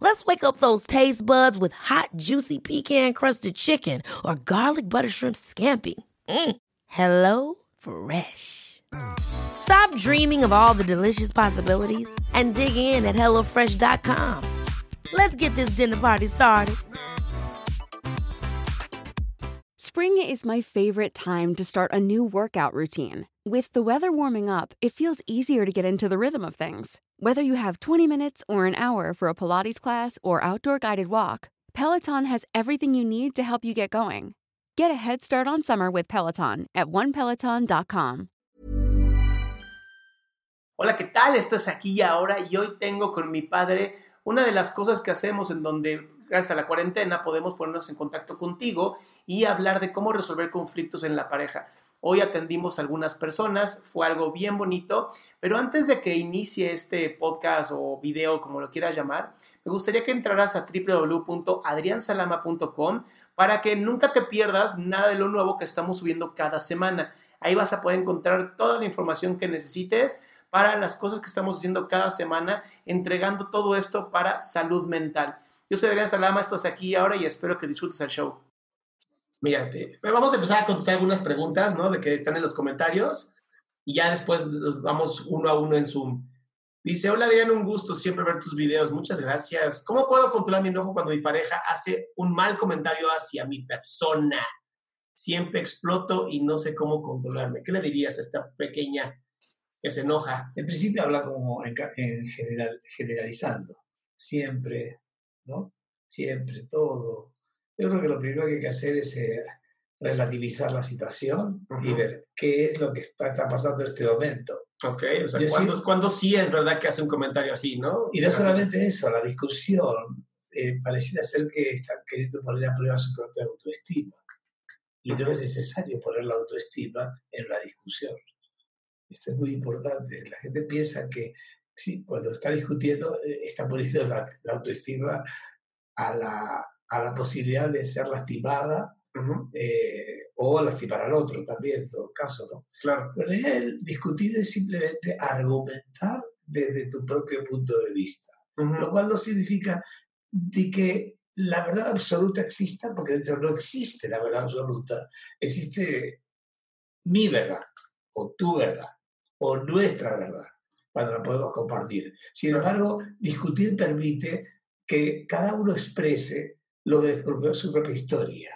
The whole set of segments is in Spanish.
Let's wake up those taste buds with hot, juicy pecan crusted chicken or garlic butter shrimp scampi. Mm. Hello Fresh. Stop dreaming of all the delicious possibilities and dig in at HelloFresh.com. Let's get this dinner party started. Spring is my favorite time to start a new workout routine. With the weather warming up, it feels easier to get into the rhythm of things. Whether you have 20 minutes or an hour for a Pilates class or outdoor guided walk, Peloton has everything you need to help you get going. Get a head start on summer with Peloton at onepeloton.com. Hola, ¿qué tal? Estás aquí ahora y hoy tengo con mi padre una de las cosas que hacemos en donde, gracias a la cuarentena, podemos ponernos en contacto contigo y hablar de cómo resolver conflictos en la pareja. Hoy atendimos a algunas personas, fue algo bien bonito, pero antes de que inicie este podcast o video, como lo quieras llamar, me gustaría que entraras a www.adriansalama.com para que nunca te pierdas nada de lo nuevo que estamos subiendo cada semana. Ahí vas a poder encontrar toda la información que necesites para las cosas que estamos haciendo cada semana, entregando todo esto para salud mental. Yo soy Adrián Salama, estás aquí ahora y espero que disfrutes el show. Mírate, vamos a empezar a contestar algunas preguntas, ¿no? De que están en los comentarios y ya después los vamos uno a uno en Zoom. Dice, hola Adrián, un gusto siempre ver tus videos, muchas gracias. ¿Cómo puedo controlar mi enojo cuando mi pareja hace un mal comentario hacia mi persona? Siempre exploto y no sé cómo controlarme. ¿Qué le dirías a esta pequeña que se enoja? En principio habla como en, en general, generalizando, siempre, ¿no? Siempre, todo, yo creo que lo primero que hay que hacer es eh, relativizar la situación y ver qué es lo que está pasando en este momento. Ok, o sea, ¿cuándo, sí es verdad que hace un comentario así, no? Y no solamente eso, la discusión eh, pareciera ser que está queriendo poner a prueba su propia autoestima. Y no es necesario poner la autoestima en la discusión. Esto es muy importante. La gente piensa que sí, cuando está discutiendo eh, está poniendo la autoestima a la, a la posibilidad de ser lastimada eh, o lastimar al otro también, en todo caso, ¿no? Claro. Pero el discutir es simplemente argumentar desde tu propio punto de vista, lo cual no significa de que la verdad absoluta exista, porque de hecho no existe la verdad absoluta, existe mi verdad, o tu verdad, o nuestra verdad, cuando la podemos compartir. Sin embargo, discutir permite que cada uno exprese lo de su propia historia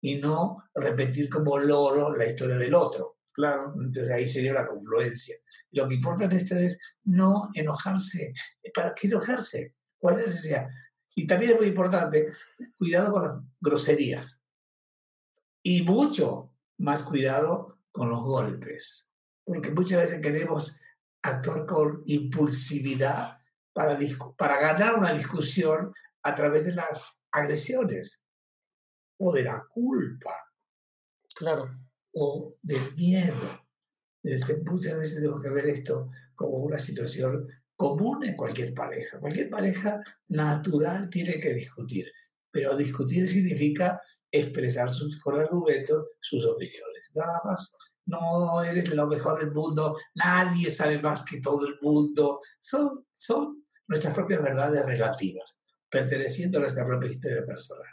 y no repetir como loro la historia del otro. Claro. Entonces ahí sería la confluencia. Lo que importa en esto es no enojarse. ¿Para qué enojarse? ¿Cuál es esa? Y también es muy importante, cuidado con las groserías. Y mucho más cuidado con los golpes. Porque muchas veces queremos actuar con impulsividad para, para ganar una discusión a través de las agresiones o de la culpa. Claro. O del miedo. Muchas veces tenemos que ver esto como una situación común en cualquier pareja. Cualquier pareja natural tiene que discutir, pero discutir significa expresar sus, con argumentos sus opiniones. Nada más. No eres lo mejor del mundo, nadie sabe más que todo el mundo. Son, son nuestras propias verdades relativas perteneciendo a nuestra propia historia personal.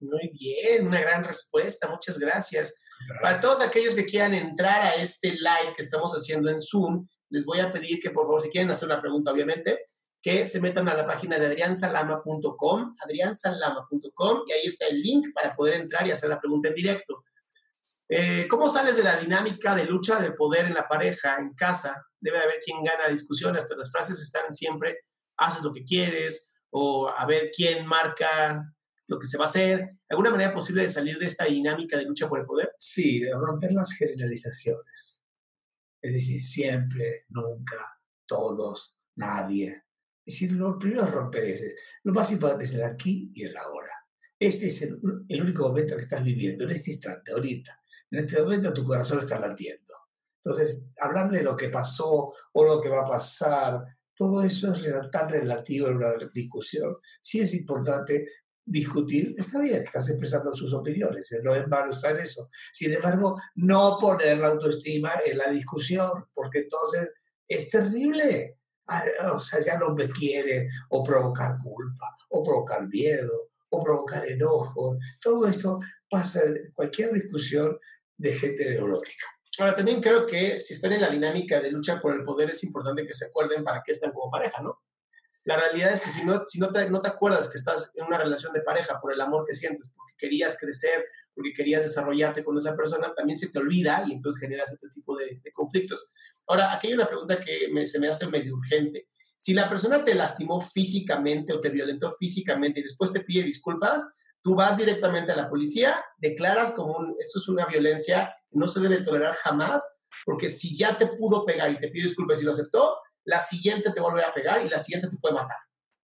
Muy bien, una gran respuesta, muchas gracias. Para todos aquellos que quieran entrar a este live que estamos haciendo en Zoom, les voy a pedir que por favor, si quieren hacer una pregunta, obviamente, que se metan a la página de adriansalama.com, adriansalama.com, y ahí está el link para poder entrar y hacer la pregunta en directo. Eh, ¿Cómo sales de la dinámica de lucha de poder en la pareja, en casa? Debe haber quien gana discusiones, hasta las frases están siempre, haces lo que quieres, o a ver quién marca lo que se va a hacer? ¿Alguna manera posible de salir de esta dinámica de lucha por el poder? Sí, de romper las generalizaciones. Es decir, siempre, nunca, todos, nadie. Es decir, lo primero es romper ese. Lo más importante es el aquí y el ahora. este es el, el único momento que estás viviendo, en este instante, ahorita. En este momento tu corazón está latiendo. Entonces, hablar de lo que pasó o lo que va a pasar, todo eso es tan relativo en una discusión. Sí es importante discutir, está bien, estás expresando sus opiniones, no es malo estar eso. Sin embargo, no poner la autoestima en la discusión, porque entonces es terrible. Ah, o sea, ya no me quiere, o provocar culpa, o provocar miedo, o provocar enojo. Todo esto pasa en cualquier discusión de gente neurótica. Ahora, también creo que si están en la dinámica de lucha por el poder, es importante que se acuerden para qué están como pareja, ¿no? La realidad es que si no, si no, te, no te acuerdas que estás en una relación de pareja por el amor que sientes, porque querías crecer, porque querías desarrollarte con esa persona, también se te olvida y entonces generas este tipo de, conflictos. Ahora, aquí hay una pregunta que se me hace medio urgente. Si la persona te lastimó físicamente o te violentó físicamente y después te pide disculpas, tú vas directamente a la policía, declaras como un, esto es una violencia no se debe tolerar jamás, porque si ya te pudo pegar y te pide disculpas y lo aceptó, la siguiente te vuelve a pegar y la siguiente te puede matar.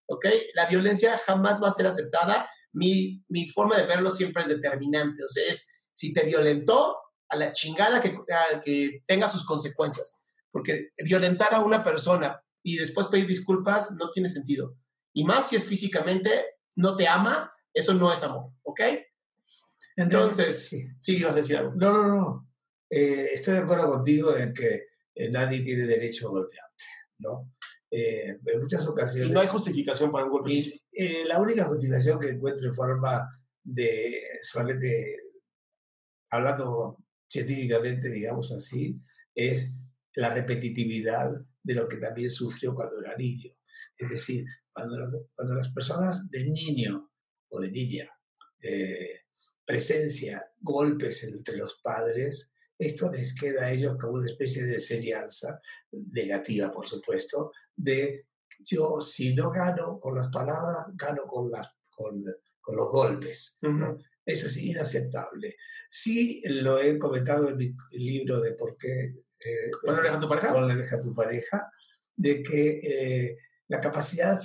¿Ok? La violencia jamás va a ser aceptada. Mi, mi forma de verlo siempre es determinante. O sea, es si te violentó, a la chingada que, que tenga sus consecuencias. Porque violentar a una persona y después pedir disculpas no tiene sentido. Y más si es físicamente, no te ama, eso no es amor, ¿ok? Entonces, sí, sí ibas a decir algo. No, no, no. Eh, estoy de acuerdo contigo en que eh, nadie tiene derecho a golpearte, ¿no? Eh, en muchas ocasiones... Y no hay justificación para un golpe. Y, la única justificación que encuentro en forma de, solamente hablando científicamente, digamos así, es la repetitividad de lo que también sufrió cuando era niño. Es decir, cuando, cuando las personas de niño o de niña, eh, presencia, golpes entre los padres, esto les queda a ellos como una especie de enseñanza negativa, por supuesto, de yo si no gano con las palabras, gano con, las, con, con los golpes. Eso es inaceptable. Sí lo he comentado en mi libro de por qué... Eh, ¿Con la tu pareja? Con la tu pareja, de que eh, la capacidad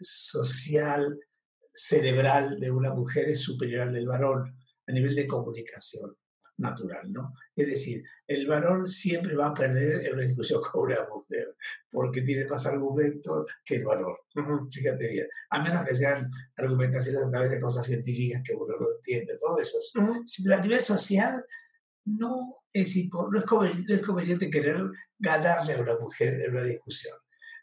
social cerebral de una mujer es superior al del varón a nivel de comunicación natural, ¿no? Es decir, el varón siempre va a perder en una discusión con una mujer porque tiene más argumentos que el varón. Fíjate bien. A menos que sean argumentaciones a través de cosas científicas que uno no entiende, todo eso. a nivel social no es, no, es conveniente, no es conveniente querer ganarle a una mujer en una discusión.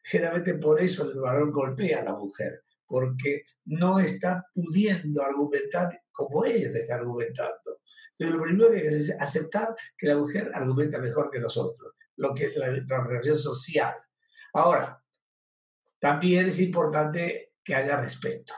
Generalmente por eso el varón golpea a la mujer porque no está pudiendo argumentar como ella está argumentando. Entonces, lo primero que hay que hacer es aceptar que la mujer argumenta mejor que nosotros, lo que es la, relación social. Ahora, también es importante que haya respeto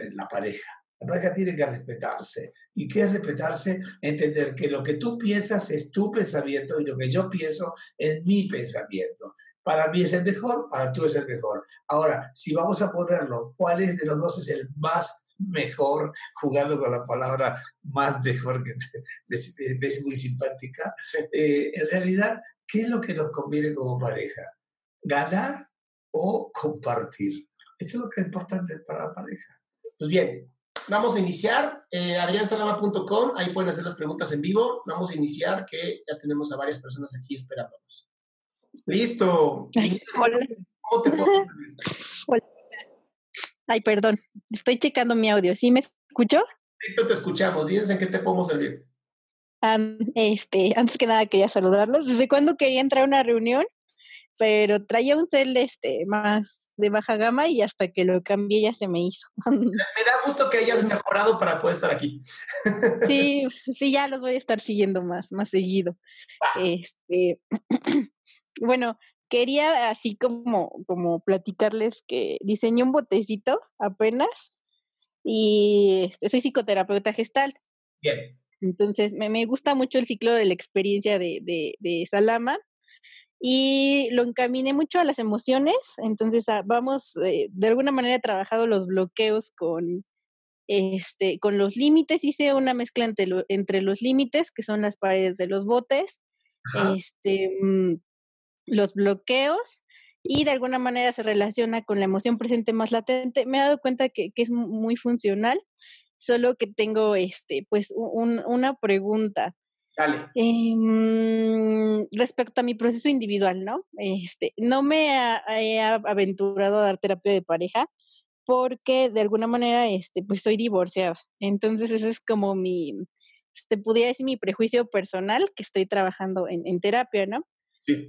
en la pareja. La pareja tiene que respetarse. ¿Y qué es respetarse? Entender que lo que tú piensas es tu pensamiento y lo que yo pienso es mi pensamiento. Para mí es el mejor, para tú es el mejor. Ahora, si vamos a ponerlo, ¿cuál es de los dos es el más mejor? Jugando con la palabra más mejor, que es muy simpática. Eh, en realidad, ¿qué es lo que nos conviene como pareja? ¿Ganar o compartir? Esto es lo que es importante para la pareja. Pues bien, vamos a iniciar. Eh, adriansalama.com, ahí pueden hacer las preguntas en vivo. Vamos a iniciar, que ya tenemos a varias personas aquí esperándonos. Listo. Ay, hola. ¿Cómo te hola. Ay, perdón. Estoy checando mi audio. ¿Sí me escuchó? Perfecto, te escuchamos. Díganse en qué te podemos servir. este, antes que nada quería saludarlos. ¿Desde cuándo quería entrar a una reunión? Pero traía un cel este, más de baja gama y hasta que lo cambié ya se me hizo. Me da gusto que hayas mejorado para poder estar aquí. Sí, sí, ya los voy a estar siguiendo más, más seguido. Este, bueno, quería así como, como platicarles que diseñé un botecito apenas y este, soy psicoterapeuta gestal. Bien. Entonces, me, me, gusta mucho el ciclo de la experiencia de, de, de, Salama y lo encaminé mucho a las emociones. Entonces, ah, vamos, eh, de alguna manera he trabajado los bloqueos con, este, con los límites. Hice una mezcla entre, entre los límites, que son las paredes de los botes, este, mm, los bloqueos y de alguna manera se relaciona con la emoción presente más latente. Me he dado cuenta que, que es muy funcional solo que tengo este, pues, un, una pregunta. Dale. Em, respecto a mi proceso individual, ¿no? Este, no me he aventurado a dar terapia de pareja porque de alguna manera, este, pues estoy divorciada. Entonces, ese es como mi, te podría decir mi prejuicio personal que estoy trabajando en, en terapia, ¿no?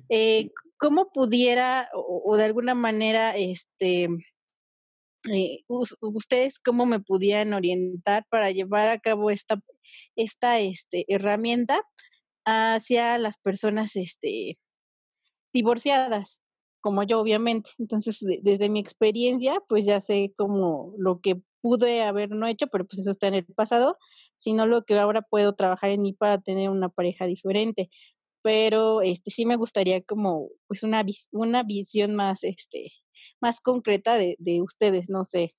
Eh, ¿Cómo pudiera o, de alguna manera, este, eh, ustedes cómo me pudieran orientar para llevar a cabo esta, esta este, herramienta hacia las personas este, divorciadas, como yo obviamente. Entonces, desde mi experiencia, pues ya sé como lo que pude haber no hecho, pero pues eso está en el pasado, sino lo que ahora puedo trabajar en mí para tener una pareja diferente. Pero este sí me gustaría como pues una, una visión más este más concreta de, de ustedes, no sé,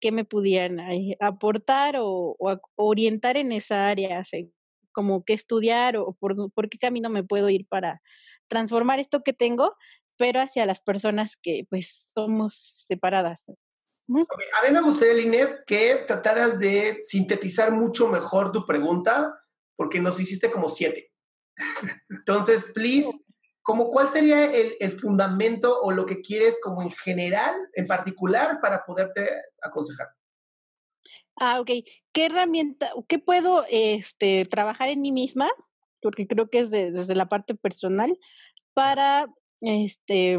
qué me pudieran aportar o, orientar en esa área, como qué estudiar o por, por, qué camino me puedo ir para transformar esto que tengo, pero hacia las personas que pues somos separadas. A mí me gustaría, Linet, que trataras de sintetizar mucho mejor tu pregunta, porque nos hiciste como siete. Entonces, please, como cuál sería el, el, fundamento o lo que quieres como en general, en particular, para poderte aconsejar. Ah, ok. ¿Qué herramienta, qué puedo este, trabajar en mí misma? Porque creo que es desde la parte personal, para, este,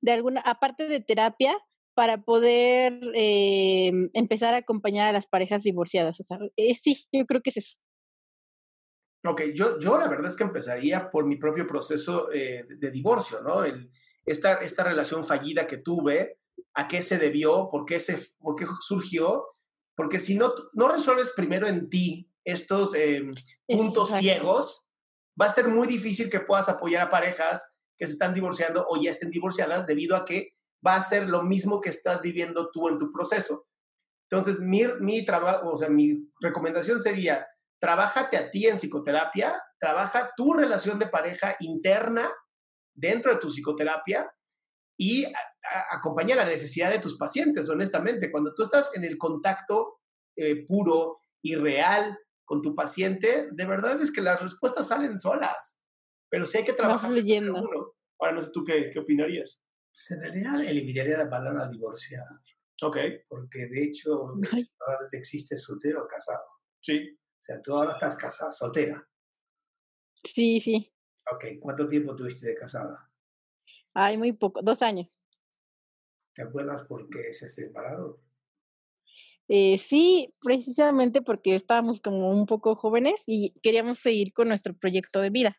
de alguna, aparte de terapia, para poder eh, empezar a acompañar a las parejas divorciadas. O sea, eh, sí, yo creo que es eso. Ok, yo, yo la verdad es que empezaría por mi propio proceso eh, de, divorcio, ¿no? El, esta, esta relación fallida que tuve, a qué se debió, por qué, se, por qué surgió, porque si no, no resuelves primero en ti estos eh, puntos ciegos, va a ser muy difícil que puedas apoyar a parejas que se están divorciando o ya estén divorciadas debido a que va a ser lo mismo que estás viviendo tú en tu proceso. Entonces, mi, mi trabajo, o sea, mi recomendación sería, trabájate a ti en psicoterapia, trabaja tu relación de pareja interna dentro de tu psicoterapia y acompaña la necesidad de tus pacientes, honestamente. Cuando tú estás en el contacto eh, puro y real con tu paciente, de verdad es que las respuestas salen solas, pero sí hay que trabajar. No Ahora, no sé tú qué, qué opinarías. Pues en realidad eliminaría la palabra divorciada. Ok. Porque de hecho existe soltero o casado. Sí. O sea, tú ahora estás casada, soltera. Sí, sí. Ok, ¿cuánto tiempo tuviste de casada? Ay, muy poco, dos años. ¿Te acuerdas por qué se separaron? Eh, sí, precisamente porque estábamos como un poco jóvenes y queríamos seguir con nuestro proyecto de vida.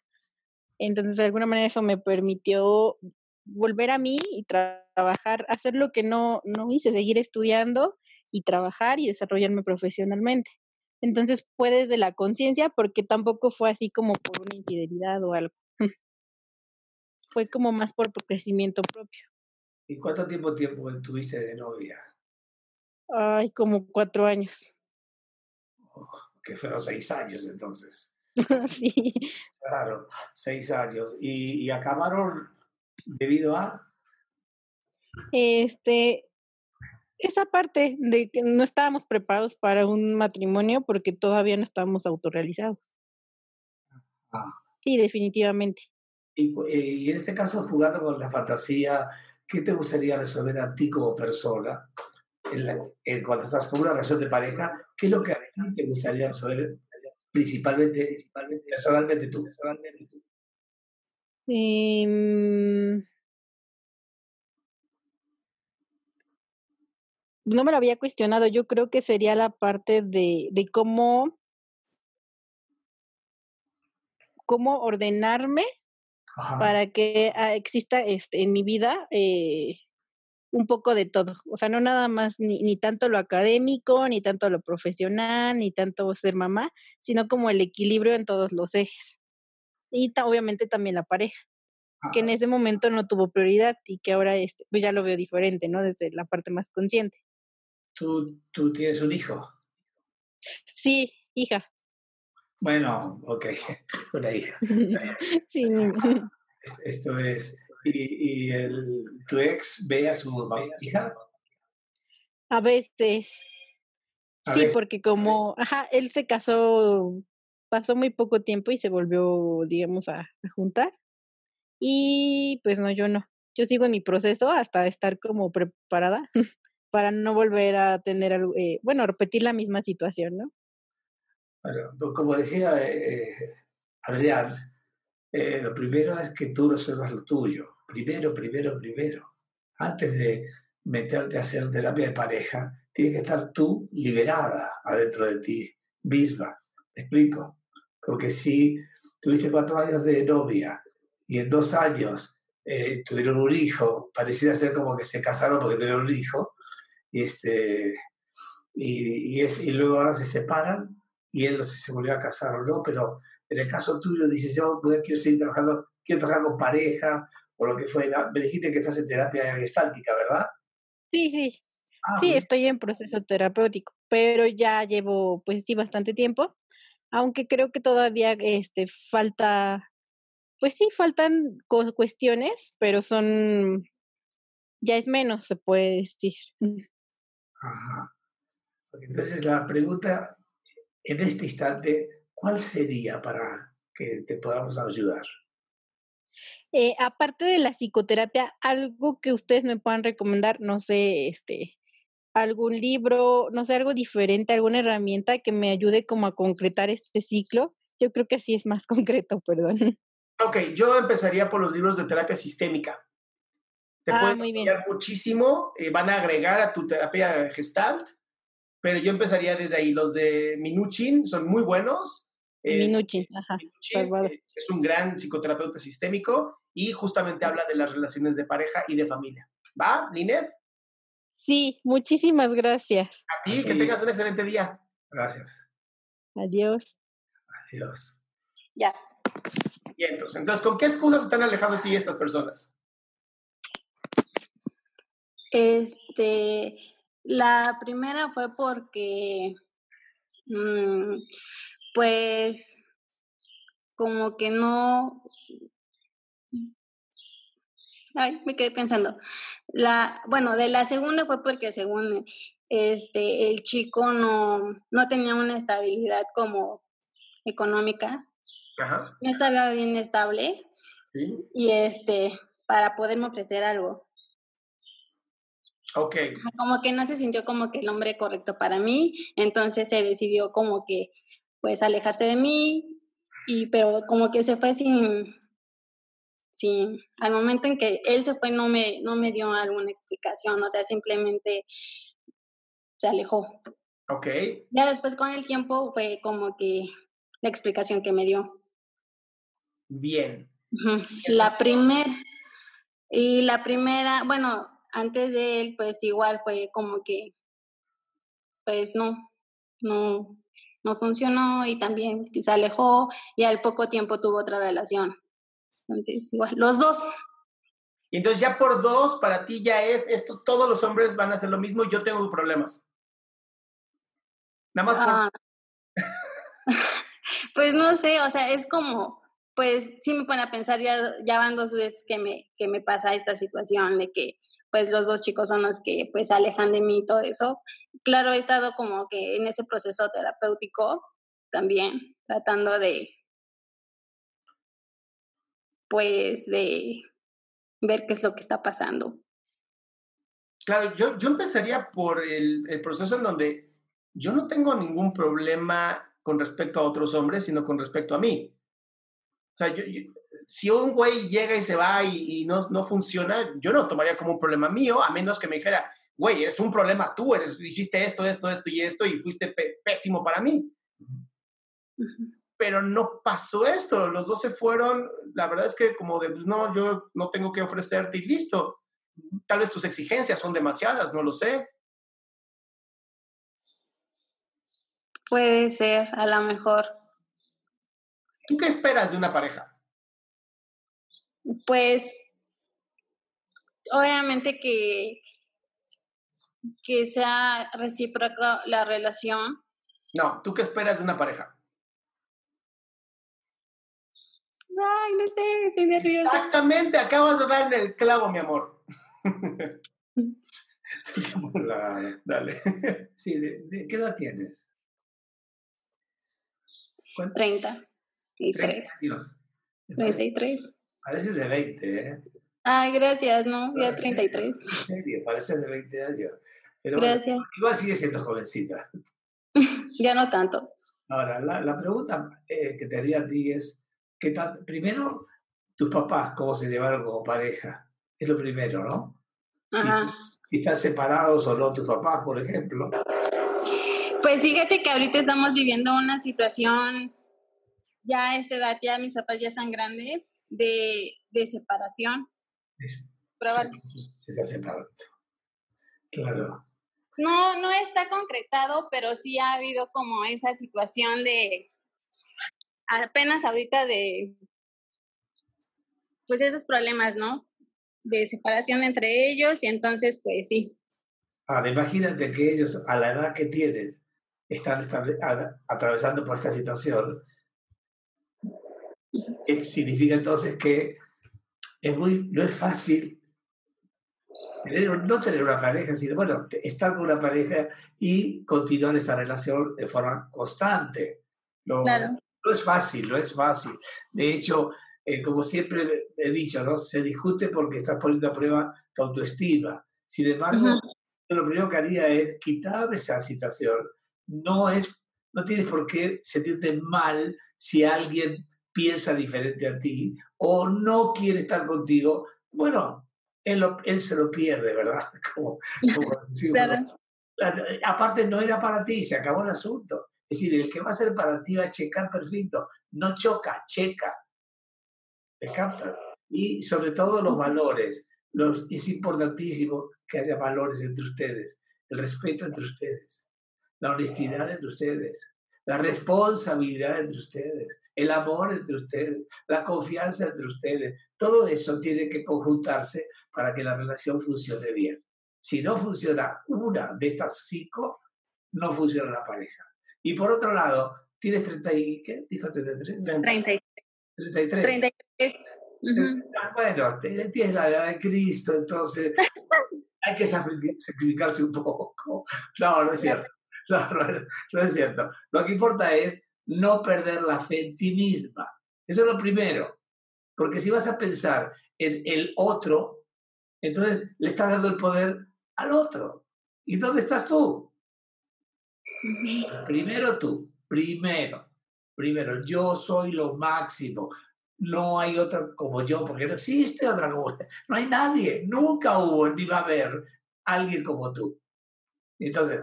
Entonces, de alguna manera eso me permitió volver a mí y trabajar, hacer lo que no, no hice, seguir estudiando y trabajar y desarrollarme profesionalmente. Entonces fue desde la conciencia porque tampoco fue así como por una infidelidad o algo. fue como más por crecimiento propio. ¿Y cuánto tiempo, tiempo tuviste de novia? Ay, como cuatro años. Oh, que fueron seis años entonces. sí. Claro, seis años. ¿Y, ¿Y acabaron debido a? Este, esa parte de que no estábamos preparados para un matrimonio porque todavía no estábamos autorrealizados. Ah. Sí, definitivamente. Y, eh, y, en este caso, jugando con la fantasía, ¿qué te gustaría resolver a ti como persona? En cuando estás con una relación de pareja, ¿qué es lo que a ti te gustaría resolver principalmente, principalmente personalmente tú? Personalmente tú? Eh, no me lo había cuestionado. Yo creo que sería la parte de, de cómo, cómo ordenarme para que ah, exista este, en mi vida eh, un poco de todo. O sea, no nada más ni, ni tanto lo académico, ni tanto lo profesional, ni tanto ser mamá, sino como el equilibrio en todos los ejes. Y obviamente también la pareja que en ese momento no tuvo prioridad y que ahora este, pues ya lo veo diferente, ¿no? Desde la parte más consciente. ¿Tú, ¿Tú tienes un hijo? Sí, hija. Bueno, ok, una hija. sí. Esto es, ¿y, y el, tu ex ve a su hija? A veces. sí, porque como, ajá, él se casó, pasó muy poco tiempo y se volvió, digamos, a, juntar. Y pues no, yo no. Yo sigo en mi proceso hasta estar como preparada para no volver a tener, eh, bueno, repetir la misma situación, ¿no? Bueno, como decía eh, Adrián, eh, lo primero es que tú resuelvas lo tuyo. Primero, primero, primero. Antes de meterte a hacer terapia de pareja, tienes que estar tú liberada adentro de ti misma. ¿Me explico? Porque si tuviste cuatro años de novia y en dos años eh, tuvieron un hijo, pareciera ser como que se casaron porque tuvieron un hijo, este, y, es, y luego ahora se separan y él no sé si se volvió a casar o no, pero en el caso tuyo dices, yo quiero seguir trabajando, quiero trabajar con parejas o lo que fuera. Me dijiste que estás en terapia gestáltica, ¿verdad? Sí, sí. Ah, sí, estoy en proceso terapéutico, pero ya llevo, pues sí, bastante tiempo, aunque creo que todavía este, falta, pues sí, faltan cuestiones, pero son, ya es menos, se puede decir. Ajá. Entonces la pregunta en este instante, ¿cuál sería para que te podamos ayudar? Eh, aparte de la psicoterapia, algo que ustedes me puedan recomendar, no sé, este, algún libro, no sé, algo diferente, alguna herramienta que me ayude como a concretar este ciclo. Yo creo que así es más concreto, perdón. Ok, yo empezaría por los libros de terapia sistémica. Te ah, pueden ayudar muchísimo, eh, van a agregar a tu terapia gestalt, pero yo empezaría desde ahí. Los de Minuchin son muy buenos Minuchin, ajá, eh, es un gran psicoterapeuta sistémico y justamente habla de las relaciones de pareja y de familia. ¿Va, Linet? Sí, muchísimas gracias. A ti, que tengas un excelente día. Gracias. Adiós. Adiós. Ya. Bien, entonces, entonces, ¿con qué excusas están alejando de ti estas personas? Este, la primera fue porque mmm, pues como que no... Ay, me quedé pensando. La, bueno, de la segunda fue porque según este el chico no, no tenía una estabilidad como económica. No estaba bien estable. Y este, para poderme ofrecer algo. Ok. Como que no se sintió como que el hombre correcto para mí, entonces se decidió como que pues alejarse de mí, y pero como que se fue sin, sin, al momento en que él se fue no me, no me dio alguna explicación, o sea, simplemente se alejó. Ok. Ya después con el tiempo fue como que la explicación que me dio. Bien. La primera, y la primera, bueno, antes de él, pues igual fue como que, pues no, no, no funcionó y también se alejó y al poco tiempo tuvo otra relación. Entonces, igual, los dos. Y entonces ya por dos, para ti ya es esto, todos los hombres van a hacer lo mismo y yo tengo problemas. Nada más por... Ah. pues no sé, o sea, es como, pues sí me pone a pensar, ya, ya van dos veces que me, que me pasa esta situación de que pues los dos chicos son los que pues alejan de mí y todo eso. Claro, he estado como que en ese proceso terapéutico también, tratando de, pues, de ver qué es lo que está pasando. Claro, yo, yo empezaría por el, el proceso en donde yo no tengo ningún problema con respecto a otros hombres, sino con respecto a mí. O sea, yo, si un güey llega y se va y, no, no, funciona, yo no tomaría como un problema mío, a menos que me dijera, güey, es un problema tú, hiciste esto, esto, esto y esto y fuiste pésimo para mí. Pero no pasó esto, los dos se fueron, la verdad es que como de, no, yo no tengo que ofrecerte y listo. Tal vez tus exigencias son demasiadas, no lo sé. Puede ser, a lo mejor. ¿Tú qué esperas de una pareja? Pues, obviamente que, que sea recíproca la relación. No, ¿tú qué esperas de una pareja? Ay, no sé, estoy nerviosa. Exactamente, acabas de dar en el clavo, mi amor. Dale. Sí, ¿de, qué edad tienes? 30 y 3. 33. Pareces de 20, ¿eh? Ay, gracias, no, ya 33. En serio, pareces de 20 años. Pero gracias. igual sigue siendo jovencita. ya no tanto. Ahora, la, la pregunta eh, que te haría a ti es, ¿qué tal? primero, tus papás, cómo se llevaron como pareja. Es lo primero, ¿no? Si, están separados o no tus papás, por ejemplo. Pues fíjate que ahorita estamos viviendo una situación, ya a esta edad, ya mis papás ya están grandes, de, de separación. Se, está separando. Claro. No, no está concretado, pero sí ha habido como esa situación de apenas ahorita de pues esos problemas, ¿no? De separación entre ellos y entonces pues sí. Ahora, imagínate que ellos a la edad que tienen están atravesando por esta situación. Significa entonces que es muy, no es fácil no tener una pareja, sino, bueno, estar con una pareja y continuar esa relación de forma constante. No, no es fácil, no es fácil. De hecho, eh, como siempre he dicho, ¿no? se discute porque estás poniendo a prueba tu autoestima. Sin embargo, lo primero que haría es quitar esa situación. No, es, no tienes por qué sentirte mal si alguien piensa diferente a ti o no quiere estar contigo. Bueno, él, él se lo pierde, ¿verdad? Como, Aparte, no era para ti, se acabó el asunto. Es decir, el que va a ser para ti va a checar perfecto. No choca, checa. ¿Me captan? Y sobre todo los valores. Los, es importantísimo que haya valores entre ustedes. El respeto entre ustedes. La honestidad entre ustedes. La responsabilidad entre ustedes. El amor entre ustedes. La confianza entre ustedes. Todo eso tiene que conjuntarse para que la relación funcione bien. Si no funciona una de estas cinco, no funciona la pareja. Y por otro lado, ¿tienes 30 y qué? ¿Dijo 33? 33. 33. 33. Bueno, tienes la edad de Cristo, entonces hay que sacrificarse un poco. No, no es cierto. No, no, es cierto. Lo que importa es no perder la fe en ti misma. Eso es lo primero. Porque si vas a pensar en el otro, entonces le estás dando el poder al otro. ¿Y dónde estás tú? Primero tú, primero, primero, yo soy lo máximo. No hay otra como yo, porque no existe otra como No hay nadie, nunca hubo ni va a haber alguien como tú. Entonces,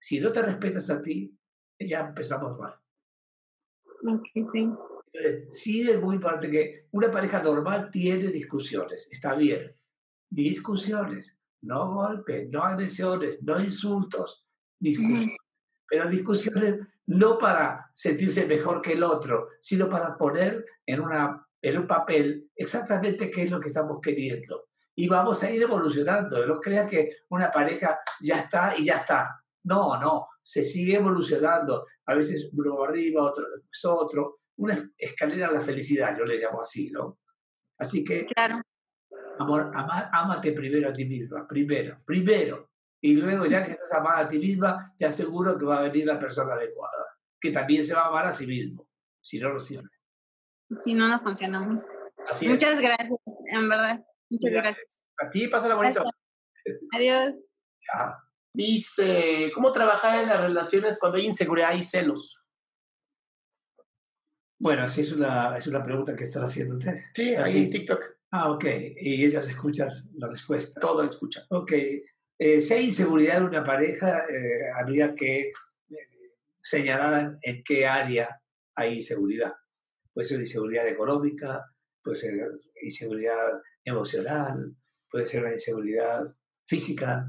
si no te respetas a ti, ya empezamos mal. Sí. sí es muy importante que una pareja normal tiene discusiones, está bien. Discusiones, no golpes, no agresiones, no insultos, discusiones pero discusiones no para sentirse mejor que el otro, sino para poner en, una, en un papel exactamente qué es lo que estamos queriendo. Y vamos a ir evolucionando. No creas que una pareja ya está y ya está. No, no, se sigue evolucionando. A veces uno va arriba, otro es otro. Una escalera a la felicidad, yo le llamo así, ¿no? Así que, claro. amor, ama, amate primero a ti misma, primero, primero. Y luego, ya que estás amada a ti misma, te aseguro que va a venir la persona adecuada, que también se va a amar a sí mismo, si no lo sientes. Si no, nos funcionamos. Muchas gracias, en verdad. Muchas gracias. A ti, pásala bonito. Adiós. Dice, ¿cómo trabajar en las relaciones cuando hay inseguridad y celos? Bueno, así es una, es una pregunta que están haciendo usted. Sí, ahí en TikTok. Ah, ok. Y ellas escuchan la respuesta. Todo la escuchan. Ok. Eh, si hay inseguridad en una pareja, eh, habría que eh, señalar en qué área hay inseguridad. Puede ser inseguridad económica, puede ser inseguridad emocional, puede ser una inseguridad física,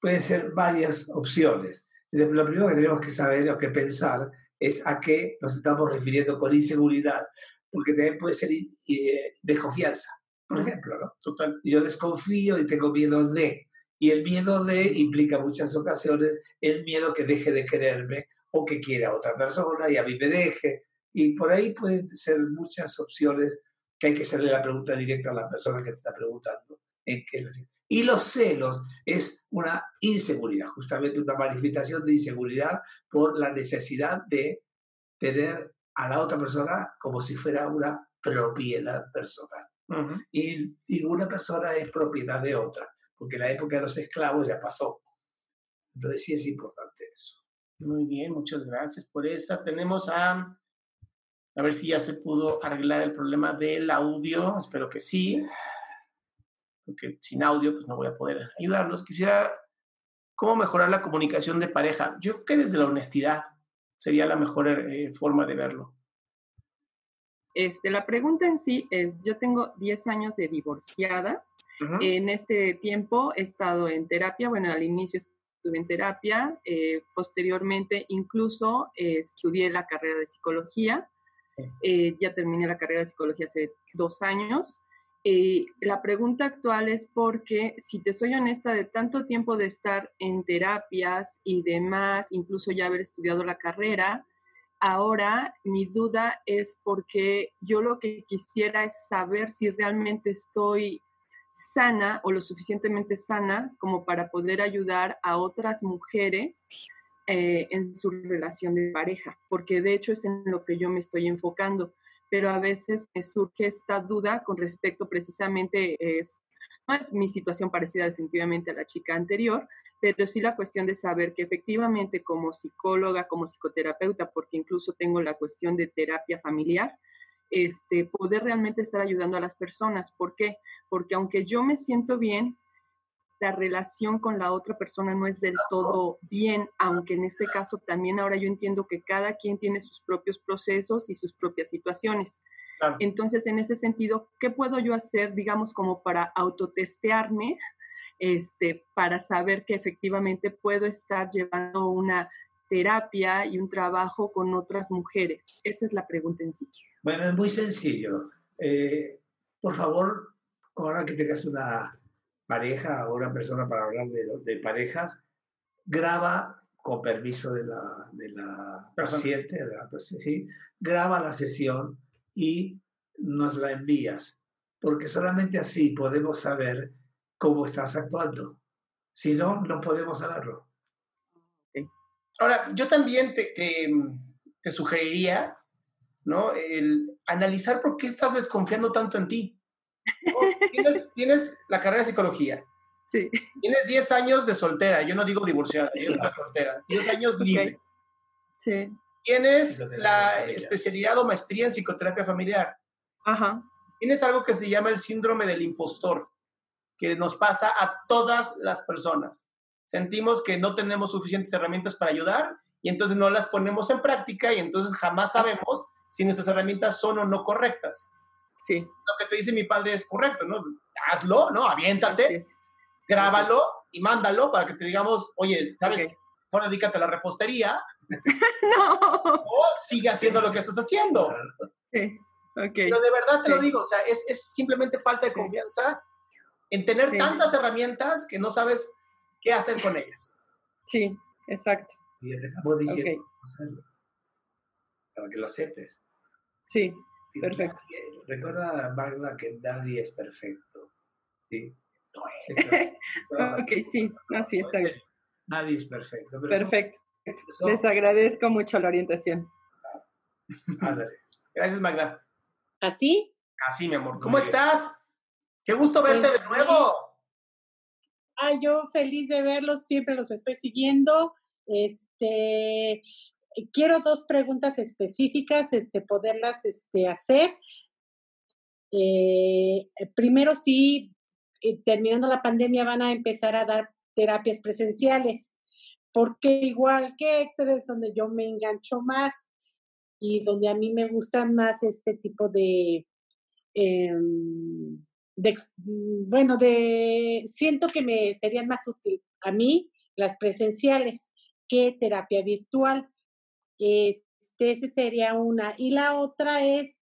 pueden ser varias opciones. Lo primero que tenemos que saber o que pensar es a qué nos estamos refiriendo con inseguridad, porque también puede ser desconfianza, por ejemplo, ¿no? Total. Yo desconfío y tengo miedo de, y el miedo de implica muchas ocasiones el miedo que deje de quererme o que quiera a otra persona y a mí me deje. Y por ahí pueden ser muchas opciones que hay que hacerle la pregunta directa a la persona que te está preguntando. Y los celos es una inseguridad, justamente una manifestación de inseguridad por la necesidad de tener a la otra persona como si fuera una propiedad personal. y, y, una persona es propiedad de otra, porque la época de los esclavos ya pasó. Entonces sí es importante eso. Muy bien, muchas gracias por esa. Tenemos a, a ver si ya se pudo arreglar el problema del audio, espero que sí, porque sin audio pues no voy a poder ayudarlos. Quisiera, ¿cómo mejorar la comunicación de pareja? Yo creo que desde la honestidad sería la mejor eh, forma de verlo. Este, la pregunta en sí es, yo tengo 10 años de divorciada. En este tiempo he estado en terapia, bueno, al inicio estuve en terapia, eh, posteriormente incluso eh, estudié la carrera de psicología, ya terminé la carrera de psicología hace dos años. La pregunta actual es porque, si te soy honesta, de tanto tiempo de estar en terapias y demás, incluso ya haber estudiado la carrera, Ahora mi duda es porque yo lo que quisiera es saber si realmente estoy sana o lo suficientemente sana como para poder ayudar a otras mujeres eh, en su relación de pareja, porque de hecho es en lo que yo me estoy enfocando, pero a veces me surge esta duda con respecto precisamente, es, no es mi situación parecida definitivamente a la chica anterior, pero sí la cuestión de saber que efectivamente como psicóloga, como psicoterapeuta, porque incluso tengo la cuestión de terapia familiar, este, poder realmente estar ayudando a las personas. ¿Por qué? Porque aunque yo me siento bien, la relación con la otra persona no es del todo bien, aunque en este caso también ahora yo entiendo que cada quien tiene sus propios procesos y sus propias situaciones. Entonces, en ese sentido, ¿qué puedo yo hacer, digamos, como para autotestearme este, para saber que efectivamente puedo estar llevando una terapia y un trabajo con otras mujeres? Esa es la pregunta en sí. Bueno, es muy sencillo. Eh, por favor, ahora que tengas una pareja o una persona para hablar de, de parejas, graba con permiso de la, de la paciente, de la, ¿sí? graba la sesión y nos la envías, porque solamente así podemos saber cómo estás actuando. Si no, no podemos saberlo. Ahora, yo también te, te, sugeriría, ¿no? El analizar por qué estás desconfiando tanto en ti. ¿Tienes, tienes la carrera de psicología. Sí. Tienes 10 años de soltera, yo no digo divorciada, yo digo soltera. 10 años libre. Sí. Tienes la especialidad o maestría en psicoterapia familiar. Ajá. Tienes algo que se llama el síndrome del impostor que nos pasa a todas las personas. Sentimos que no tenemos suficientes herramientas para ayudar y entonces no las ponemos en práctica y entonces jamás sabemos si nuestras herramientas son o no correctas. Sí. Lo que te dice mi padre es correcto, ¿no? Hazlo, ¿no? Aviéntate, grábalo y mándalo para que te digamos, oye, ¿sabes? Ahora dedícate a la repostería. no. O sigue haciendo lo que estás haciendo. Sí. Okay. Pero de verdad te lo digo, o sea, es, es simplemente falta de confianza en tener tantas herramientas que no sabes qué hacer con ellas. Sí, exacto. Y estamos diciendo hacerlo, para que lo aceptes. Sí, perfecto. recuerda, Magda, que nadie es perfecto. ¿sí? ok, sí, así está bien. Nadie es perfecto. perfecto. Les agradezco mucho la orientación. Ándale. Gracias, Magda. ¿Así? Así, mi amor. ¿Cómo estás? Qué gusto verte de pues nuevo. Ay, yo feliz de verlos, siempre los estoy siguiendo. Este, quiero dos preguntas específicas, este, poderlas este, hacer. Eh, primero, sí, eh, terminando la pandemia van a empezar a dar terapias presenciales, porque igual que Héctor es donde yo me engancho más y donde a mí me gustan más este tipo de... Em, Mm, bueno, de, siento que me serían más útil a mí las presenciales que terapia virtual. Este, esa sería una. Y la otra es,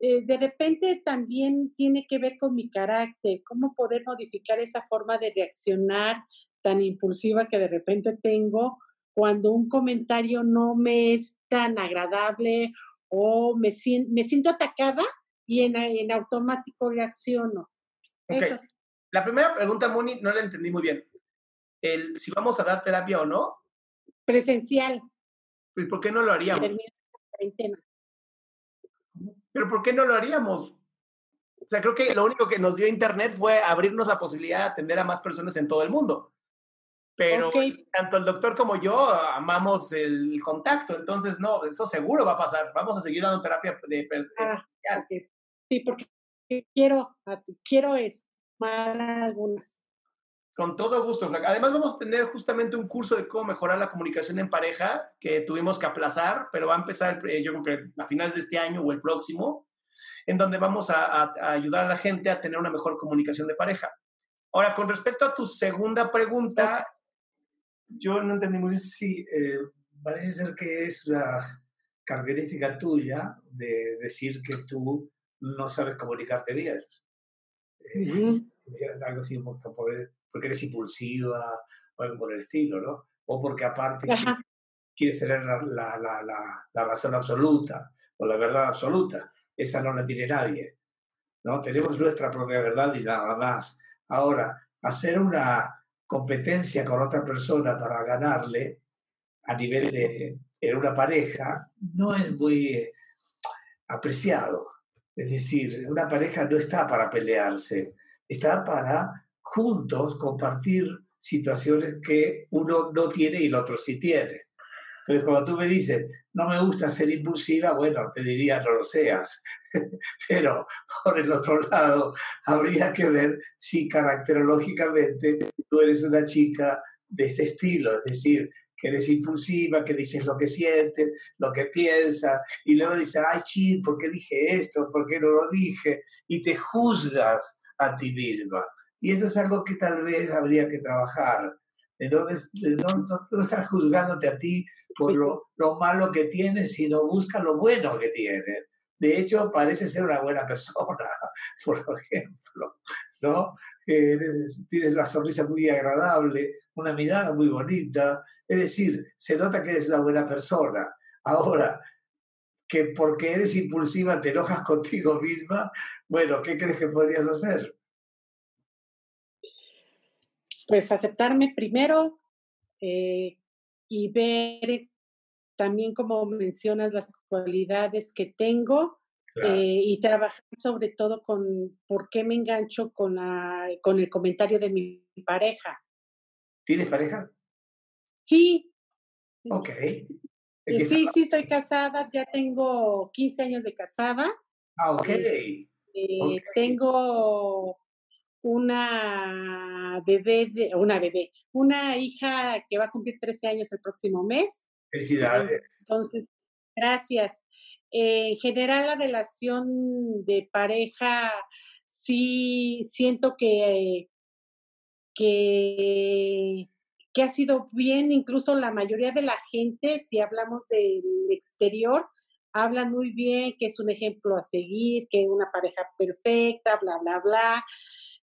eh, de repente también tiene que ver con mi carácter, cómo poder modificar esa forma de reaccionar tan impulsiva que de repente tengo cuando un comentario no me es tan agradable o me, me siento atacada y en, en automático reacciono. La primera pregunta, Moni, no la entendí muy bien. El, si vamos a dar terapia o no. Presencial. ¿Y por qué no lo haríamos? Pero ¿por qué no lo haríamos? O sea, creo que lo único que nos dio Internet fue abrirnos la posibilidad de atender a más personas en todo el mundo. Pero tanto el doctor como yo amamos el contacto, entonces no, eso seguro va a pasar. Vamos a seguir dando terapia de ah, Sí, porque quiero, quiero estar algunas. Con todo gusto, Además vamos a tener justamente un curso de cómo mejorar la comunicación en pareja que tuvimos que aplazar, pero va a empezar, yo creo que a finales de este año o el próximo, en donde vamos a ayudar a la gente a tener una mejor comunicación de pareja. Ahora, con respecto a tu segunda pregunta, yo no entendí muy bien si eh, parece ser que es una característica tuya de decir que tú no sabes comunicarte bien. Algo así porque eres impulsiva o algo por el estilo, ¿no? O porque aparte quieres tener la, la, la, la, razón absoluta o la verdad absoluta. Esa no la tiene nadie. ¿no? Tenemos nuestra propia verdad y nada más. Ahora, hacer una competencia con otra persona para ganarle a nivel de en una pareja no es muy eh, apreciado. Es decir, una pareja no está para pelearse, está para juntos compartir situaciones que uno no tiene y el otro sí tiene. Entonces, cuando tú me dices, no me gusta ser impulsiva, bueno, te diría, no lo seas. Pero por el otro lado, habría que ver si caracterológicamente tú eres una chica de ese estilo, es decir, que eres impulsiva, que dices lo que sientes, lo que piensas, y luego dices, ay, sí, ¿por qué dije esto? ¿Por qué no lo dije? Y te juzgas a ti misma. Y eso es algo que tal vez habría que trabajar, de no, estar juzgándote a ti por lo, lo, malo que tienes, sino busca lo bueno que tienes. De hecho, parece ser una buena persona, por ejemplo, ¿no? Tienes la sonrisa muy agradable, una mirada muy bonita. Es decir, se nota que eres una buena persona. Ahora, que porque eres impulsiva te enojas contigo misma, bueno, ¿qué crees que podrías hacer? Pues aceptarme primero, eh, y ver también, como mencionas, las cualidades que tengo eh, y trabajar sobre todo con por qué me engancho con, la, con el comentario de mi pareja. ¿Tienes pareja? Sí. Ok. Sí, sí, soy casada, ya tengo 15 años de casada. Ah, ok. Eh, tengo una bebé, de, una bebé, una hija que va a cumplir 13 años el próximo mes. Felicidades. Entonces, gracias. en general, la relación de pareja, sí siento que, que, que ha sido bien, incluso la mayoría de la gente, si hablamos del exterior, hablan muy bien, que es un ejemplo a seguir, que es una pareja perfecta, bla, bla, bla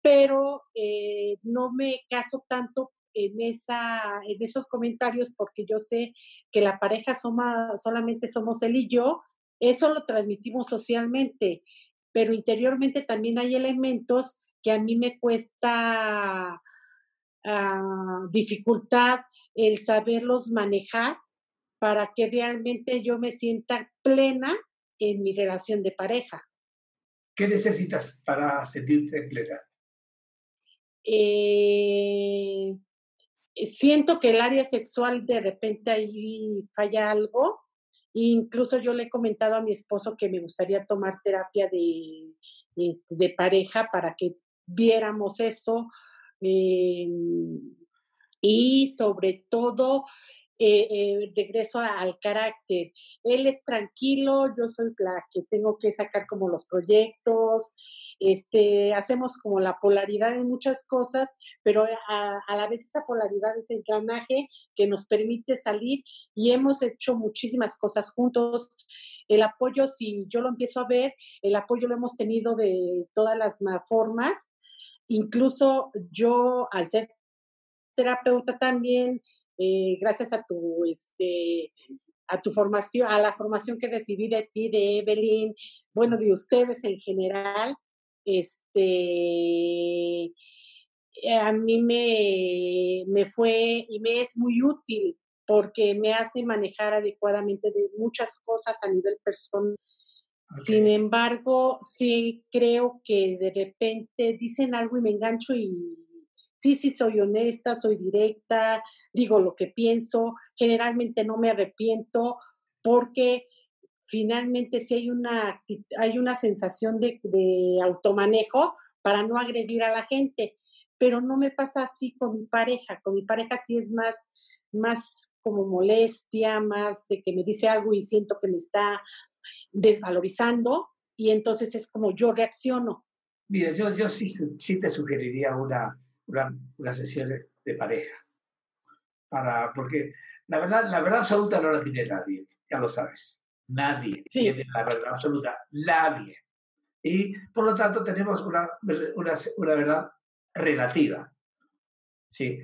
pero eh, no me caso tanto en, esa, en esos comentarios porque yo sé que la pareja soma, solamente somos él y yo, eso lo transmitimos socialmente, pero interiormente también hay elementos que a mí me cuesta ah, dificultad el saberlos manejar para que realmente yo me sienta plena en mi relación de pareja. ¿Qué necesitas para sentirte plena? Eh, siento que el área sexual de repente ahí falla algo. Incluso yo le he comentado a mi esposo que me gustaría tomar terapia de, este, de pareja para que viéramos eso. Em, y sobre todo, eh, eh, regreso al carácter. Él es tranquilo, yo soy la que tengo que sacar como los proyectos, este, hacemos como la polaridad en muchas cosas, pero a, la vez esa polaridad es el engranaje que nos permite salir y hemos hecho muchísimas cosas juntos. El apoyo, si yo lo empiezo a ver, el apoyo lo hemos tenido de todas las formas. Incluso yo, al ser terapeuta también, eh, gracias a tu, este, a tu formación, a la formación que recibí de ti, de Evelyn, bueno, de ustedes en general, este, eh, a mí me, me fue y me es muy útil porque me hace manejar adecuadamente de muchas cosas a nivel personal. Sin embargo, sí creo que de repente dicen algo y me engancho y sí, sí, soy honesta, soy directa, digo lo que pienso, generalmente no me arrepiento porque finalmente sí hay una, hay una sensación de, de automanejo para no agredir a la gente, pero no me pasa así con mi pareja, con mi pareja sí es más, más como molestia, más de que me dice algo y siento que me está desvalorizando y entonces es como yo reacciono. Mira, yo, yo sí, sí te sugeriría una, una, sesión de pareja, para, porque la verdad, la verdad absoluta no la tiene nadie, ya lo sabes. Nadie tiene la verdad absoluta, nadie. Y por lo tanto tenemos una, una, una verdad relativa. Sí.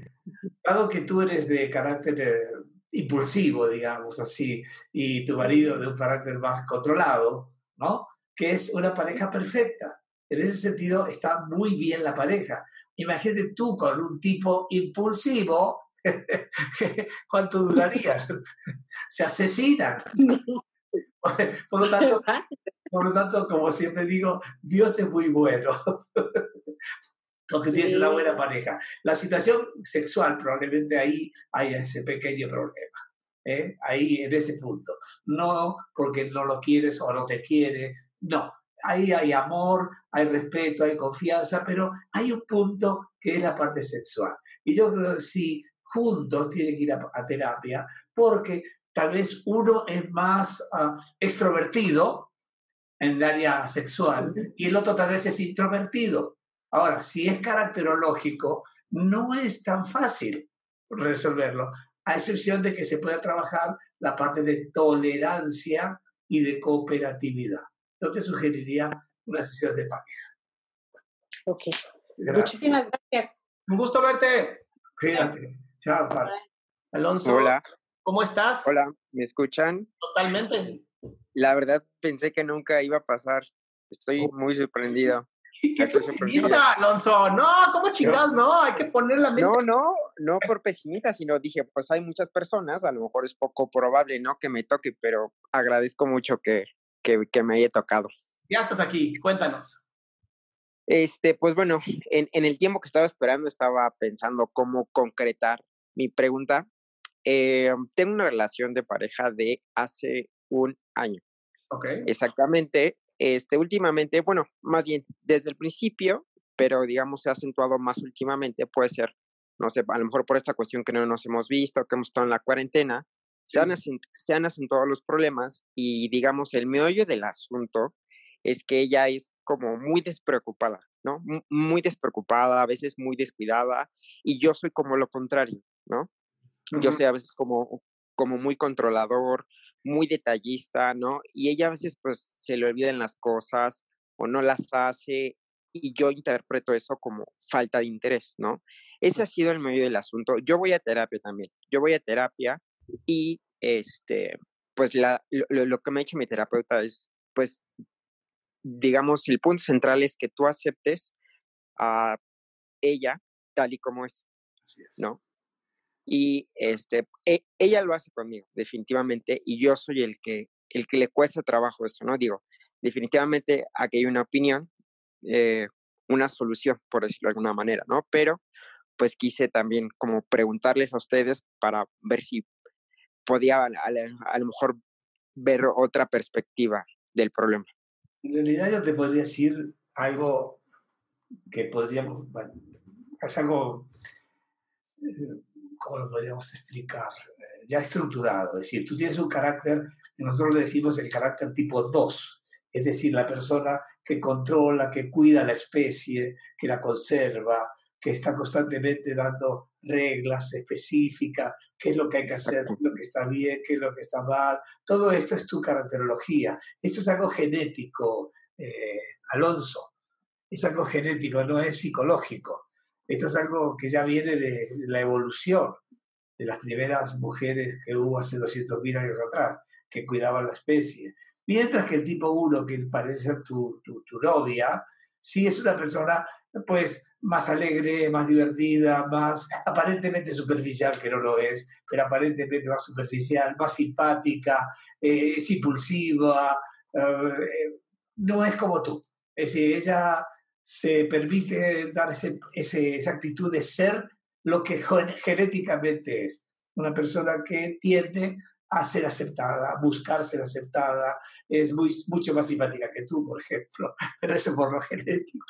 Dado que tú eres de carácter impulsivo, digamos así, y tu marido de un carácter más controlado, ¿no? Que es una pareja perfecta. En ese sentido está muy bien la pareja. Imagínate tú con un tipo impulsivo, ¿cuánto duraría? Se asesinan. Por lo, tanto, por lo tanto, como siempre digo, Dios es muy bueno. Porque tienes una buena pareja. La situación sexual, probablemente ahí hay ese pequeño problema. ¿eh? Ahí en ese punto. No porque no lo quieres o no te quiere. No. Ahí hay amor, hay respeto, hay confianza, pero hay un punto que es la parte sexual. Y yo creo que sí, juntos tienen que ir a, terapia porque tal vez uno es más ah, extrovertido en el área sexual y el otro tal vez es introvertido. Ahora, si es caracterológico, no es tan fácil resolverlo, a excepción de que se pueda trabajar la parte de tolerancia y de cooperatividad. Yo te sugeriría una sesión de pareja. Ok. Muchísimas gracias. Un gusto verte. Cuídate. Chao, Alonso. Hola. ¿Cómo estás? Hola, ¿me escuchan? Totalmente. La verdad pensé que nunca iba a pasar. Estoy muy sorprendido. ¿Qué pesimista, Alonso? No, ¿cómo chingados? No, hay que poner la mente. No, no, no por pesimista, sino dije, pues hay muchas personas, a lo mejor es poco probable, ¿no? Que me toque, pero agradezco mucho que, que, que me haya tocado. Ya estás aquí, cuéntanos. Este, pues bueno, en, en, el tiempo que estaba esperando estaba pensando cómo concretar mi pregunta. Eh, tengo una relación de pareja de hace un año. Ok. Exactamente, este, últimamente, bueno, más bien desde el principio, pero digamos se ha acentuado más últimamente, puede ser, no sé, a lo mejor por esta cuestión que no nos hemos visto, que hemos estado en la cuarentena, se han, se han acentuado los problemas y digamos el meollo del asunto es que ella es como muy despreocupada, ¿no? muy despreocupada, a veces muy descuidada y yo soy como lo contrario, ¿no? Yo soy a veces como, como muy controlador, muy detallista, ¿no? Y ella a veces pues se le olvidan las cosas o no las hace y yo interpreto eso como falta de interés, ¿no? Ese ha sido el medio del asunto. Yo voy a terapia también. Yo voy a terapia y este, pues la, lo, lo que me ha hecho mi terapeuta es, pues, digamos, el punto central es que tú aceptes a ella tal y como es, ¿no? Y este, e, ella lo hace conmigo, definitivamente, y yo soy el que, el que le cuesta trabajo esto, ¿no? Digo, definitivamente aquí hay una opinión, eh, una solución, por decirlo de alguna manera, ¿no? Pero pues quise también como preguntarles a ustedes para ver si podía a, lo mejor ver otra perspectiva del problema. En realidad yo te podría decir algo que podríamos, bueno, es algo eh, ¿cómo lo podríamos explicar? Eh, ya estructurado. Es decir, tú tienes un carácter, nosotros le decimos el carácter tipo 2, es decir, la persona que controla, que cuida la especie, que la conserva, que está constantemente dando reglas específicas, qué es lo que hay que hacer, qué es lo que está bien, qué es lo que está mal. Todo esto es tu caracterología. Esto es algo genético, eh, Alonso. Es algo genético, no es psicológico. Esto es algo que ya viene de la evolución de las primeras mujeres que hubo hace 200.000 años atrás, que cuidaban la especie. Mientras que el tipo 1, que parece ser tu, tu, novia, Si es una persona, pues, más alegre, más divertida, más aparentemente superficial, que no lo es, pero aparentemente más superficial, más simpática, eh, es impulsiva, eh, no es como tú. Es decir, ella se permite dar ese, esa actitud de ser lo que genéticamente es. Una persona que tiende a ser aceptada, a buscar ser aceptada, es muy, mucho más simpática que tú, por ejemplo, pero eso por lo genético.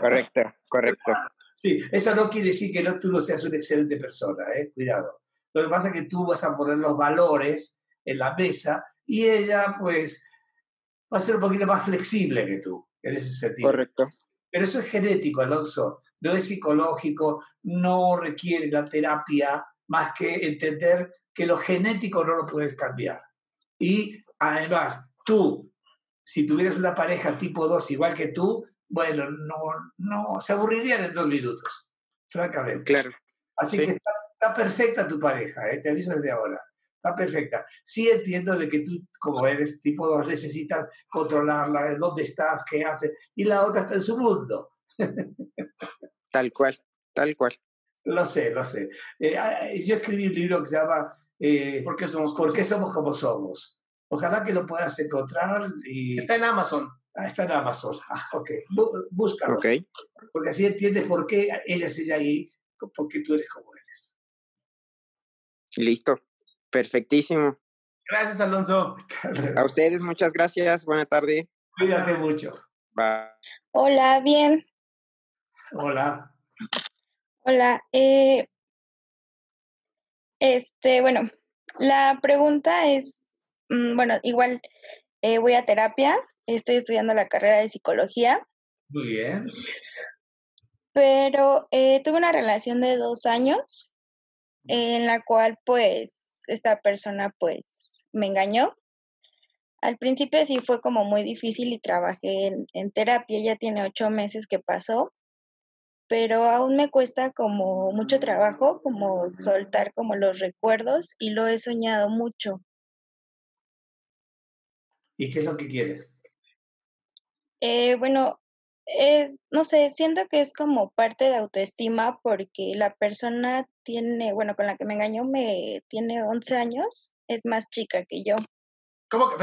Correcto, correcto. Sí, eso no quiere decir que no, tú no seas una excelente persona, ¿eh? cuidado. Lo que pasa es que tú vas a poner los valores en la mesa y ella, pues, va a ser un poquito más flexible que tú, en ese sentido. Correcto. Pero eso es genético, Alonso, no es psicológico, no requiere la terapia más que entender que lo genético no lo puedes cambiar. Y además, tú, si tuvieras una pareja tipo 2 igual que tú, bueno, no, no, se aburrirían en dos minutos, francamente. Claro. Así que está, perfecta tu pareja, ¿eh? te aviso desde ahora. Está perfecta. Sí entiendo de que tú, como eres tipo 2, necesitas controlarla, dónde estás, qué haces, y la otra está en su mundo. tal cual, tal cual. Lo sé, lo sé. Eh, ah, yo escribí un libro que se llama eh, ¿Por, qué somos, ¿Por qué somos como somos? Ojalá que lo puedas encontrar. Y... Está en Amazon. Ah, está en Amazon. Ah, ok. búscalo. Porque así entiendes por qué ella sigue ahí, por qué tú eres como eres. Listo. Perfectísimo. Gracias, Alonso. A ustedes, muchas gracias. Buena tarde. Cuídate mucho. Bye. Hola, bien. Hola. Hola. Eh, este, bueno, la pregunta es, mm, bueno, igual eh, voy a terapia, estoy estudiando la carrera de psicología. Muy bien. Pero eh, tuve una relación de dos años en la cual pues esta persona pues me engañó. Al principio sí fue como muy difícil y trabajé en, en terapia, ya tiene ocho meses que pasó pero aún me cuesta como mucho trabajo, como soltar como los recuerdos y lo he soñado mucho. ¿Y qué es lo que quieres? Eh, bueno, es, no sé, siento que es como parte de autoestima porque la persona tiene, bueno, con la que me engañó me tiene 11 años, es más chica que yo. ¿Cómo que?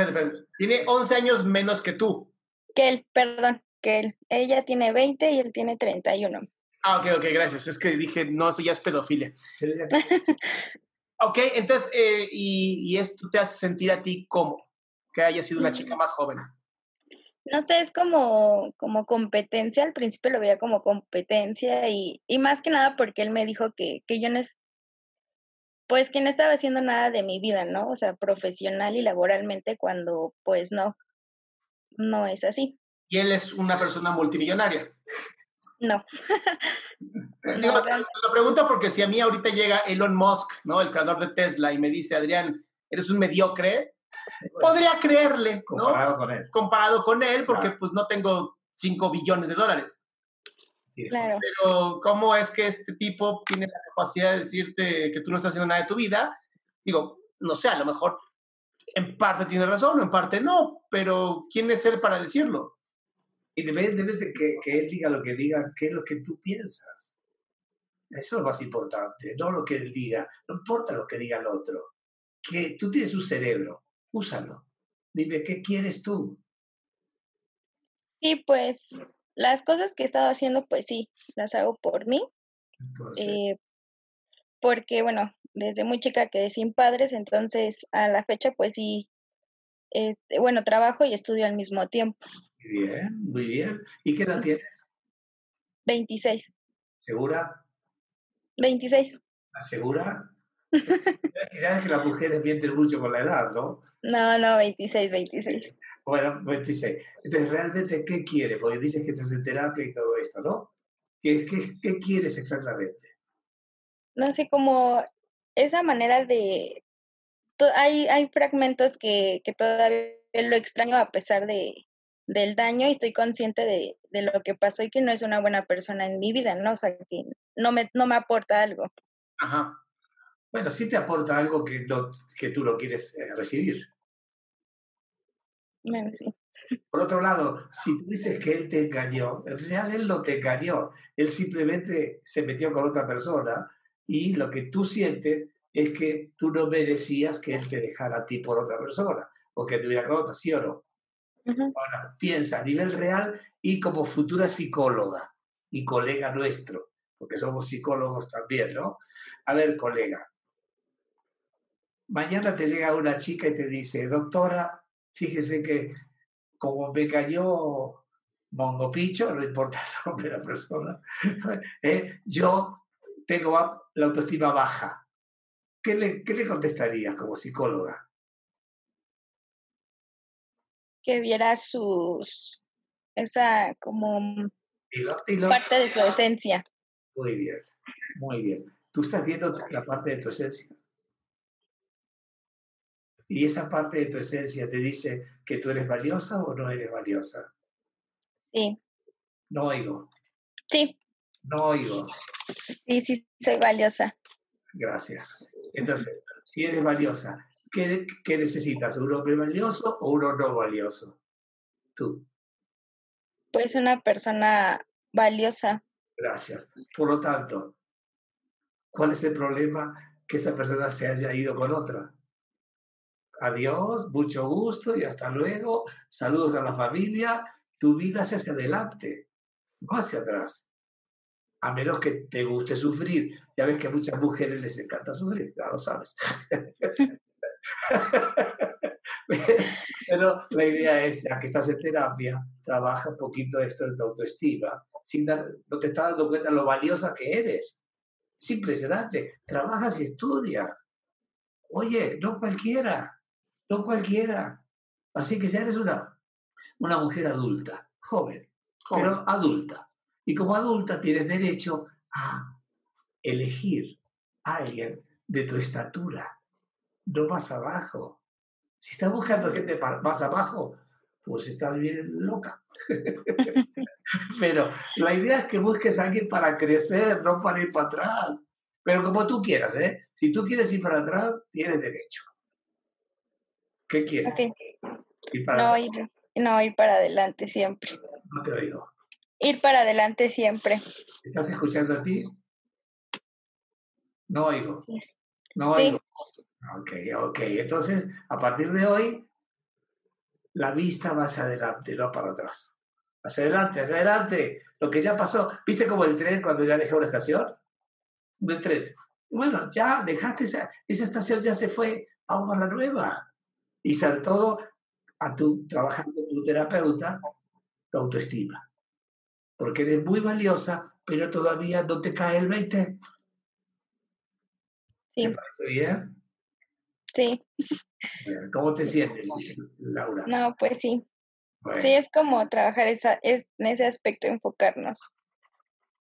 Tiene 11 años menos que tú. Que él, perdón, que él. Ella tiene 20 y él tiene 31. Ah, ok, ok, gracias. Es que dije, no, eso ya es pedofilia. ok, entonces, eh, y, y, esto te hace sentir a ti como que haya sido una chica más joven. No sé, es como, como competencia. Al principio lo veía como competencia y, y más que nada porque él me dijo que, que yo no es, pues que no estaba haciendo nada de mi vida, ¿no? O sea, profesional y laboralmente cuando pues no, no es así. Y él es una persona multimillonaria. No. lo pregunto porque si a mí ahorita llega Elon Musk, ¿no? El creador de Tesla, y me dice, Adrián, eres un mediocre, podría creerle, ¿no? Comparado con él. Comparado con él, porque pues no tengo 5 billones de dólares. Claro. Pero ¿cómo es que este tipo tiene la capacidad de decirte que tú no estás haciendo nada de tu vida? Digo, no sé, a lo mejor en parte tiene razón, en parte no, pero ¿quién es él para decirlo? independientemente de que, que él diga lo que diga, ¿qué es lo que tú piensas? Eso es lo más importante, no lo que él diga, no importa lo que diga el otro. Que tú tienes un cerebro, úsalo. Dime, ¿qué quieres tú? Sí, pues las cosas que he estado haciendo, pues sí, las hago por mí. Eh, porque, bueno, desde muy chica quedé sin padres, entonces a la fecha, pues sí, este, bueno, trabajo y estudio al mismo tiempo. Bien, muy bien. ¿Y qué edad tienes? 26. ¿Segura? 26. ¿Segura? Sabes que las mujeres mienten mucho con la edad, ¿no? No, no, 26, 26. Bueno, 26. Entonces, ¿realmente qué quieres? Porque dices que estás en terapia y todo esto, ¿no? ¿Qué, qué, qué quieres exactamente? No sé, como esa manera de... Hay, hay fragmentos que, que todavía lo extraño a pesar de, del daño y estoy consciente de, de, lo que pasó y que no es una buena persona en mi vida, ¿no? O sea, que no me, no me aporta algo. Ajá. Bueno, sí te aporta algo que, no, que tú lo quieres eh, recibir. Bueno, sí. Por otro lado, si tú dices que él te engañó, en realidad él no te engañó, él simplemente se metió con otra persona y lo que tú sientes es que tú no merecías que él te dejara a ti por otra persona o que te hubiera con otra, ¿sí o no? Ahora, piensa a nivel real y como futura psicóloga y colega nuestro, porque somos psicólogos también, ¿no? A ver, colega, mañana te llega una chica y te dice, doctora, fíjese que como me cayó Mongo Picho, no importa el nombre de la persona, ¿eh? yo tengo la autoestima baja. ¿Qué le, ¿Qué le contestarías como psicóloga? Que viera sus, esa como parte de su esencia. Muy bien, muy bien. ¿Tú estás viendo la parte de tu esencia? Y esa parte de tu esencia te dice que tú eres valiosa o no eres valiosa. Sí. No oigo. Sí. No oigo. Sí, sí, soy valiosa. Gracias. Entonces, si eres valiosa, ¿qué, qué necesitas? ¿Un hombre valioso o uno no valioso? Tú. Pues una persona valiosa. Gracias. Por lo tanto, ¿cuál es el problema que esa persona se haya ido con otra? Adiós, mucho gusto y hasta luego. Saludos a la familia. Tu vida es hacia adelante, no hacia atrás. A menos que te guste sufrir. Ya ves que a muchas mujeres les encanta sufrir, ya lo sabes. Pero la idea es, ya que estás en terapia, trabaja un poquito esto de tu autoestima. Sin no te estás dando cuenta lo valiosa que eres. Es impresionante. Trabajas y estudias. Oye, no cualquiera no cualquiera. Así que ya eres una, una mujer adulta, joven, pero adulta. Y como adulta tienes derecho a elegir a alguien de tu estatura, no más abajo. Si estás buscando gente más abajo, pues estás bien loca. Pero la idea es que busques a alguien para crecer, no para ir para atrás. Pero como tú quieras, ¿eh? Si tú quieres ir para atrás, tienes derecho. ¿Qué quieres? Ir para no, ir, no, ir para adelante siempre. No te oigo. Ir para adelante siempre. ¿Estás escuchando a ti? No oigo. No oigo. Ok, ok. Entonces, a partir de hoy, la vista va hacia adelante, no para atrás. Hacia adelante, hacia adelante. Lo que ya pasó. ¿Viste como el tren cuando ya dejó una estación? Un tren. Bueno, ya dejaste esa, esa estación, ya se fue. Vamos a la nueva y sobre todo a tu, trabajando tu terapeuta, tu autoestima. Porque eres muy valiosa, pero todavía no te cae el 20. Sí. ¿Te parece bien? Sí. ¿Cómo te sientes, Laura? No, pues sí. Sí, es como trabajar esa, es, en ese aspecto, enfocarnos.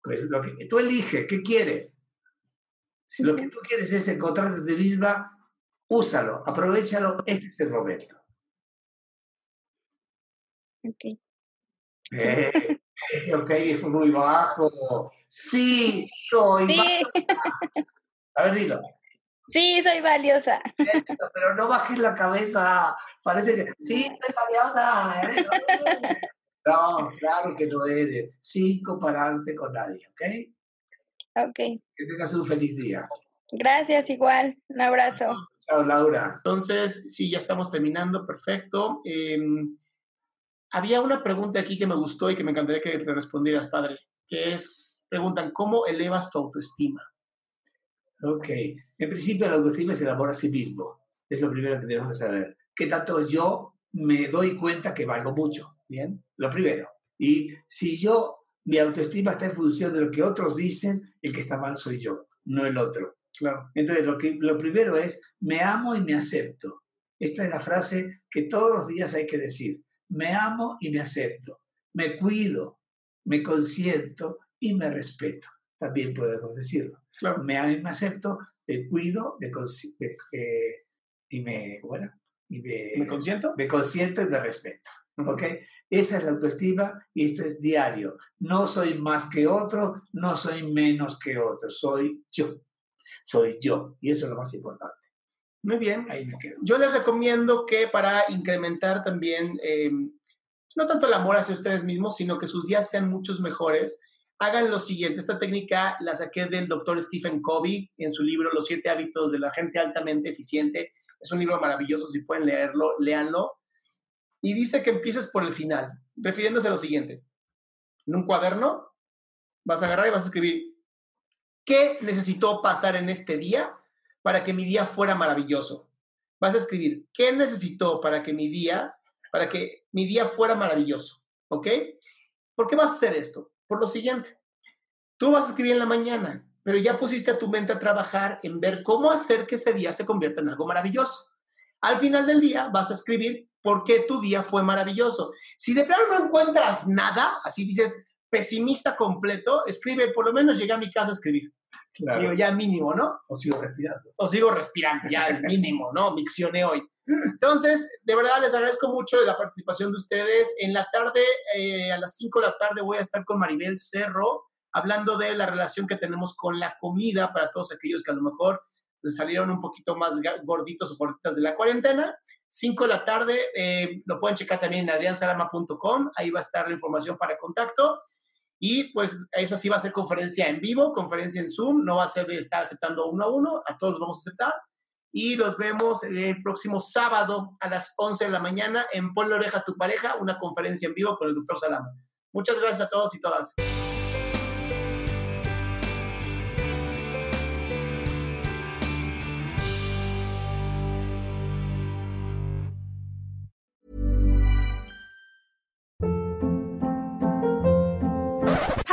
Pues lo que tú eliges, ¿qué quieres? Si lo que tú quieres es encontrarte de misma, úsalo, aprovechalo, este es el momento. Ok. Eh, ok, es muy bajo. Sí, soy sí. A ver, dilo. Sí, soy valiosa. pero no bajes la cabeza. Parece que sí, soy valiosa. ¿eh? No, claro que no eres. Sin compararte con nadie, ¿ok? Ok. Que tengas un feliz día. Gracias, igual. Un abrazo. Chao, Laura. Entonces, sí, ya estamos terminando, perfecto. Em, había una pregunta aquí que me gustó y que me encantaría que te respondieras, padre, que es, preguntan, ¿cómo elevas tu autoestima? Ok, en principio la autoestima es el amor a sí mismo. Es lo primero que tenemos que saber. ¿Qué tanto yo me doy cuenta que valgo mucho? Bien, lo primero. Y si yo, mi autoestima está en función de lo que otros dicen, el que está mal soy yo, no el otro. Claro. Entonces, lo, que, lo primero es, me amo y me acepto. Esta es la frase que todos los días hay que decir. Me amo y me acepto. Me cuido, me consiento y me respeto. También podemos decirlo. Claro. Me amo y me acepto, me cuido, me, eh, y me, bueno, y me, consiento? Me consiento y me respeto. ¿Ok? Esa es la autoestima y esto es diario. No soy más que otro, no soy menos que otro, soy yo soy yo. Y eso es lo más importante. Muy bien. Ahí me quedo. Yo les recomiendo que para incrementar también, eh, no tanto el amor hacia ustedes mismos, sino que sus días sean muchos mejores, hagan lo siguiente. Esta técnica la saqué del doctor Stephen Covey en su libro Los siete hábitos de la gente altamente eficiente. Es un libro maravilloso, si pueden leerlo, léanlo. Y dice que empieces por el final, refiriéndose a lo siguiente. En un cuaderno vas a agarrar y vas a escribir, ¿qué necesitó pasar en este día para que mi día fuera maravilloso? Vas a escribir, ¿qué necesitó para que mi día, para que mi día fuera maravilloso? ¿Ok? ¿Por qué vas a hacer esto? Por lo siguiente, tú vas a escribir en la mañana, pero ya pusiste a tu mente a trabajar en ver cómo hacer que ese día se convierta en algo maravilloso. Al final del día vas a escribir por qué tu día fue maravilloso. Si de plano no encuentras nada, así dices pesimista completo, escribe, por lo menos llegué a mi casa a escribir. Claro. Digo, ya mínimo, ¿no? O sigo respirando. O sigo respirando, ya el mínimo, ¿no? Miccioné hoy. Entonces, de verdad les agradezco mucho la participación de ustedes. En la tarde, eh, a las 5 de la tarde, voy a estar con Maribel Cerro hablando de la relación que tenemos con la comida para todos aquellos que a lo mejor salieron un poquito más gorditos o gorditas de la cuarentena. 5 de la tarde, eh, lo pueden checar también en adriansalama.com, ahí va a estar la información para contacto. Y pues esa sí va a ser conferencia en vivo, conferencia en Zoom, no va a ser de estar aceptando uno a uno, a todos los vamos a aceptar. Y los vemos el próximo sábado a las 11 de la mañana en Ponle Oreja a tu pareja, una conferencia en vivo con el doctor Salama. Muchas gracias a todos y todas.